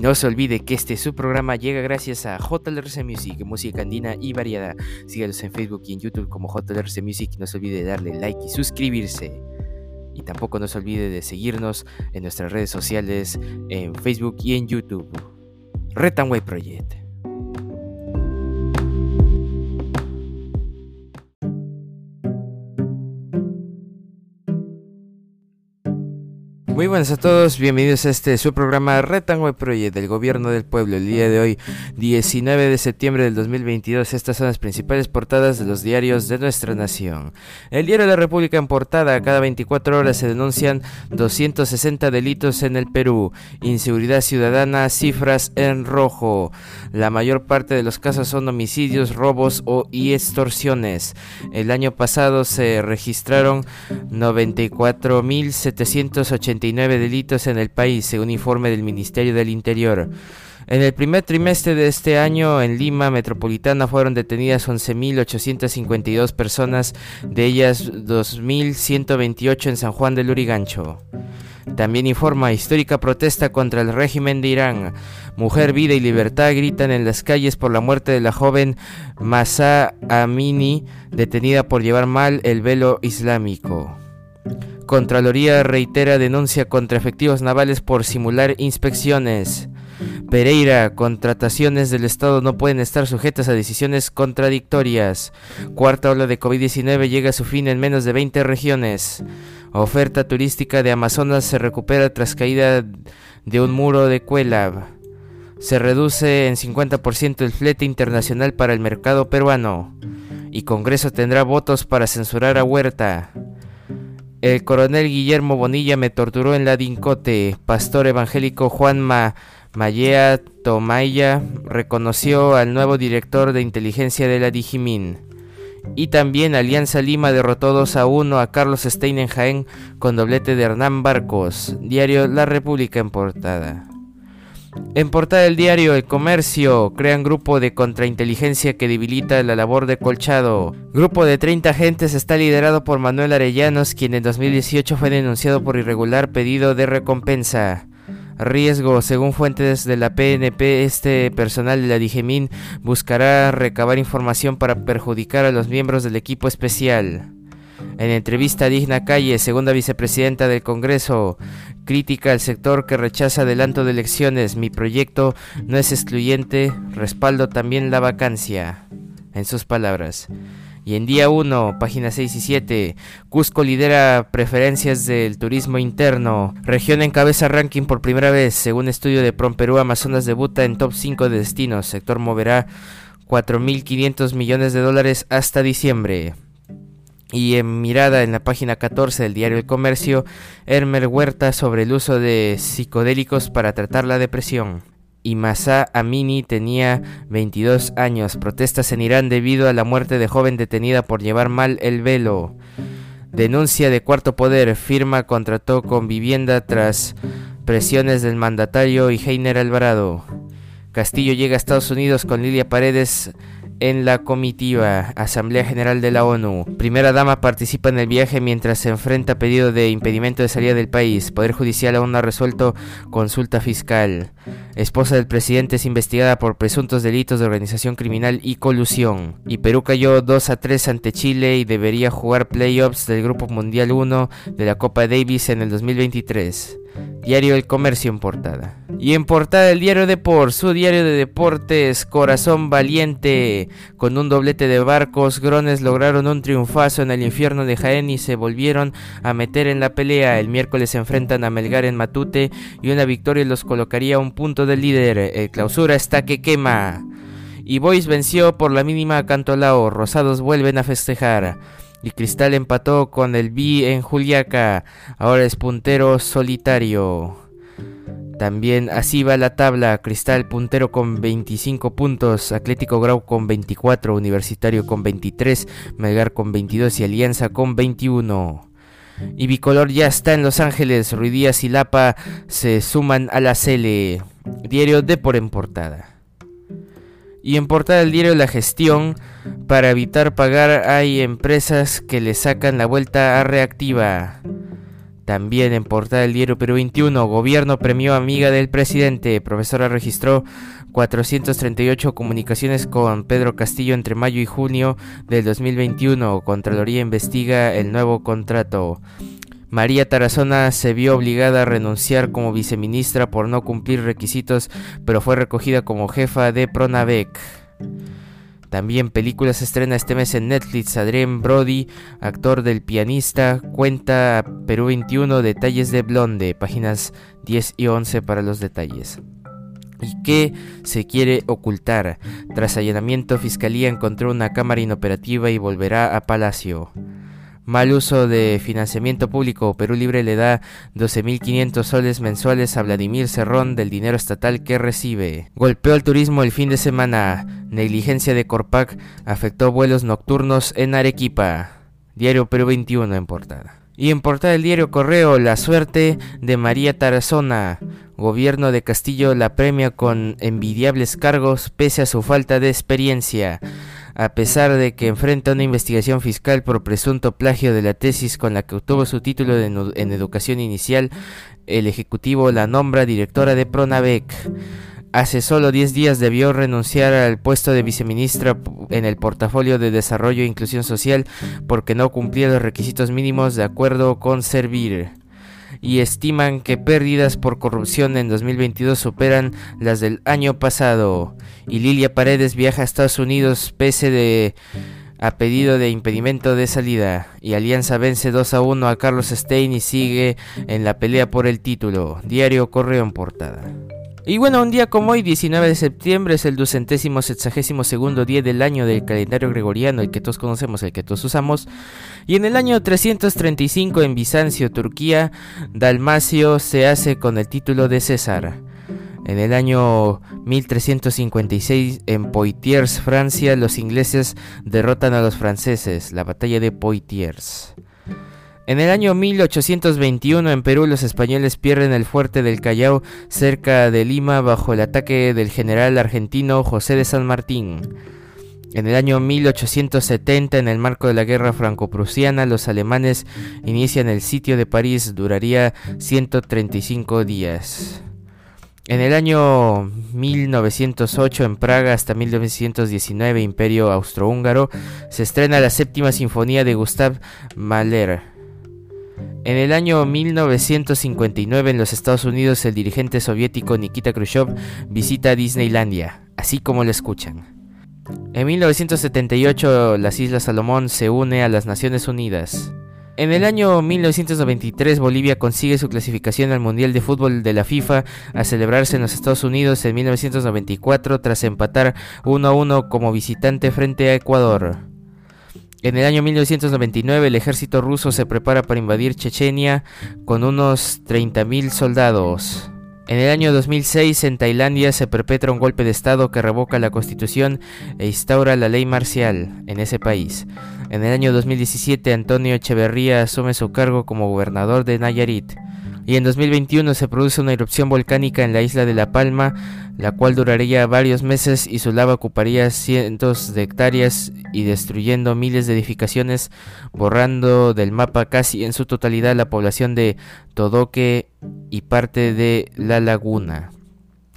No se olvide que este su programa llega gracias a JLRC Music, música andina y variada. Síganos en Facebook y en YouTube como JLRC Music. No se olvide de darle like y suscribirse. Y tampoco no se olvide de seguirnos en nuestras redes sociales, en Facebook y en YouTube. Retanway Project. Buenas a todos, bienvenidos a este su programa Retanway Project del Gobierno del Pueblo. El día de hoy, 19 de septiembre del 2022, estas son las principales portadas de los diarios de nuestra nación. El diario de la República en portada, cada 24 horas se denuncian 260 delitos en el Perú. Inseguridad ciudadana, cifras en rojo. La mayor parte de los casos son homicidios, robos o y extorsiones. El año pasado se registraron 94.789 delitos en el país, según informe del Ministerio del Interior. En el primer trimestre de este año, en Lima Metropolitana fueron detenidas 11.852 personas, de ellas 2.128 en San Juan del Urigancho. También informa histórica protesta contra el régimen de Irán. Mujer, vida y libertad gritan en las calles por la muerte de la joven Masa Amini, detenida por llevar mal el velo islámico. Contraloría reitera denuncia contra efectivos navales por simular inspecciones. Pereira, contrataciones del Estado no pueden estar sujetas a decisiones contradictorias. Cuarta ola de COVID-19 llega a su fin en menos de 20 regiones. Oferta turística de Amazonas se recupera tras caída de un muro de Cuelab. Se reduce en 50% el flete internacional para el mercado peruano. Y Congreso tendrá votos para censurar a Huerta. El coronel Guillermo Bonilla me torturó en la Dincote. Pastor evangélico Juan Ma Mayea Tomaya reconoció al nuevo director de inteligencia de la Digimin. Y también Alianza Lima derrotó 2 a 1 a Carlos Stein en Jaén con doblete de Hernán Barcos. Diario La República en portada. En portada del diario El Comercio, crean grupo de contrainteligencia que debilita la labor de Colchado. Grupo de 30 agentes está liderado por Manuel Arellanos, quien en 2018 fue denunciado por irregular pedido de recompensa. Riesgo, según fuentes de la PNP, este personal de la Digemín buscará recabar información para perjudicar a los miembros del equipo especial. En entrevista Digna Calle, segunda vicepresidenta del Congreso, crítica al sector que rechaza adelanto de elecciones. Mi proyecto no es excluyente, respaldo también la vacancia. En sus palabras. Y en día 1, páginas 6 y 7, Cusco lidera preferencias del turismo interno. Región encabeza ranking por primera vez, según estudio de Prom Perú, Amazonas debuta en top 5 de destinos. Sector moverá 4.500 millones de dólares hasta diciembre. Y en mirada en la página 14 del diario El Comercio, Hermer Huerta sobre el uso de psicodélicos para tratar la depresión. Y Masa Amini tenía 22 años. Protestas en Irán debido a la muerte de joven detenida por llevar mal el velo. Denuncia de Cuarto Poder. Firma contrató con vivienda tras presiones del mandatario y Heiner Alvarado. Castillo llega a Estados Unidos con Lilia Paredes en la comitiva Asamblea General de la ONU. Primera dama participa en el viaje mientras se enfrenta pedido de impedimento de salida del país. Poder Judicial aún no ha resuelto consulta fiscal. Esposa del presidente es investigada por presuntos delitos de organización criminal y colusión. Y Perú cayó 2 a 3 ante Chile y debería jugar playoffs del Grupo Mundial 1 de la Copa Davis en el 2023. Diario El Comercio en portada. Y en portada el diario Deport, su diario de deportes, Corazón Valiente. Con un doblete de barcos, Grones lograron un triunfazo en el infierno de Jaén y se volvieron a meter en la pelea. El miércoles se enfrentan a Melgar en Matute y una victoria los colocaría a un punto del líder. El clausura está que quema. Y Boys venció por la mínima a Cantolao. Rosados vuelven a festejar. Y Cristal empató con el B en Juliaca. Ahora es puntero solitario. También así va la tabla. Cristal puntero con 25 puntos. Atlético Grau con 24. Universitario con 23. Melgar con 22 y Alianza con 21. Y Bicolor ya está en Los Ángeles. Ruidías y Lapa se suman a la Cele. Diario de por en portada. Y en portada del diario La Gestión, para evitar pagar hay empresas que le sacan la vuelta a reactiva. También en portada del diario Perú 21, gobierno premió amiga del presidente. Profesora registró 438 comunicaciones con Pedro Castillo entre mayo y junio del 2021. Contraloría investiga el nuevo contrato. María Tarazona se vio obligada a renunciar como viceministra por no cumplir requisitos, pero fue recogida como jefa de Pronavec. También películas estrena este mes en Netflix. Adrien Brody, actor del pianista, cuenta Perú 21 detalles de Blonde, páginas 10 y 11 para los detalles. ¿Y qué se quiere ocultar? Tras allanamiento, Fiscalía encontró una cámara inoperativa y volverá a Palacio. Mal uso de financiamiento público. Perú Libre le da 12.500 soles mensuales a Vladimir Cerrón del dinero estatal que recibe. Golpeó al turismo el fin de semana. Negligencia de Corpac afectó vuelos nocturnos en Arequipa. Diario Perú 21 en portada. Y en portada del diario Correo, la suerte de María Tarazona. Gobierno de Castillo la premia con envidiables cargos pese a su falta de experiencia a pesar de que enfrenta una investigación fiscal por presunto plagio de la tesis con la que obtuvo su título en educación inicial, el Ejecutivo la nombra directora de Pronavec. Hace solo 10 días debió renunciar al puesto de viceministra en el portafolio de Desarrollo e Inclusión Social porque no cumplía los requisitos mínimos de acuerdo con Servir y estiman que pérdidas por corrupción en 2022 superan las del año pasado. Y Lilia Paredes viaja a Estados Unidos pese de a pedido de impedimento de salida. Y Alianza vence 2 a 1 a Carlos Stein y sigue en la pelea por el título. Diario Correo en portada. Y bueno, un día como hoy, 19 de septiembre, es el ducentésimo sexagésimo segundo día del año del calendario gregoriano, el que todos conocemos, el que todos usamos. Y en el año 335 en Bizancio, Turquía, Dalmacio se hace con el título de César. En el año 1356 en Poitiers, Francia, los ingleses derrotan a los franceses, la batalla de Poitiers. En el año 1821 en Perú los españoles pierden el fuerte del Callao cerca de Lima bajo el ataque del general argentino José de San Martín. En el año 1870, en el marco de la guerra franco-prusiana, los alemanes inician el sitio de París, duraría 135 días. En el año 1908 en Praga hasta 1919 Imperio Austrohúngaro se estrena la séptima sinfonía de Gustav Mahler. En el año 1959 en los Estados Unidos el dirigente soviético Nikita Khrushchev visita Disneylandia, así como lo escuchan. En 1978 las Islas Salomón se une a las Naciones Unidas. En el año 1993 Bolivia consigue su clasificación al Mundial de Fútbol de la FIFA a celebrarse en los Estados Unidos en 1994 tras empatar 1 a 1 como visitante frente a Ecuador. En el año 1999 el ejército ruso se prepara para invadir Chechenia con unos 30.000 soldados. En el año 2006 en Tailandia se perpetra un golpe de estado que revoca la constitución e instaura la ley marcial en ese país. En el año 2017 Antonio Echeverría asume su cargo como gobernador de Nayarit y en 2021 se produce una erupción volcánica en la isla de La Palma, la cual duraría varios meses y su lava ocuparía cientos de hectáreas y destruyendo miles de edificaciones, borrando del mapa casi en su totalidad la población de Todoque y parte de La Laguna,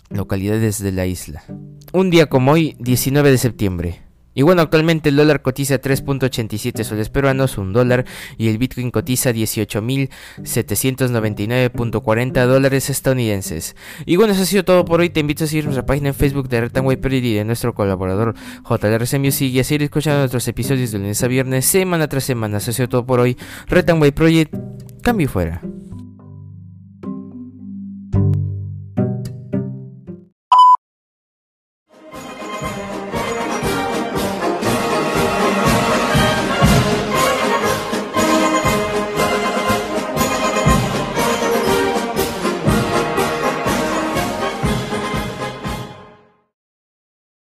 localidades de la isla. Un día como hoy, 19 de septiembre. Y bueno, actualmente el dólar cotiza 3.87 soles peruanos, un dólar, y el Bitcoin cotiza 18.799.40 dólares estadounidenses. Y bueno, eso ha sido todo por hoy. Te invito a seguir nuestra página en Facebook de Retanway y de nuestro colaborador JLRC Music y a seguir escuchando nuestros episodios de lunes a viernes, semana tras semana. Eso ha sido todo por hoy. Retanway Project, cambio fuera.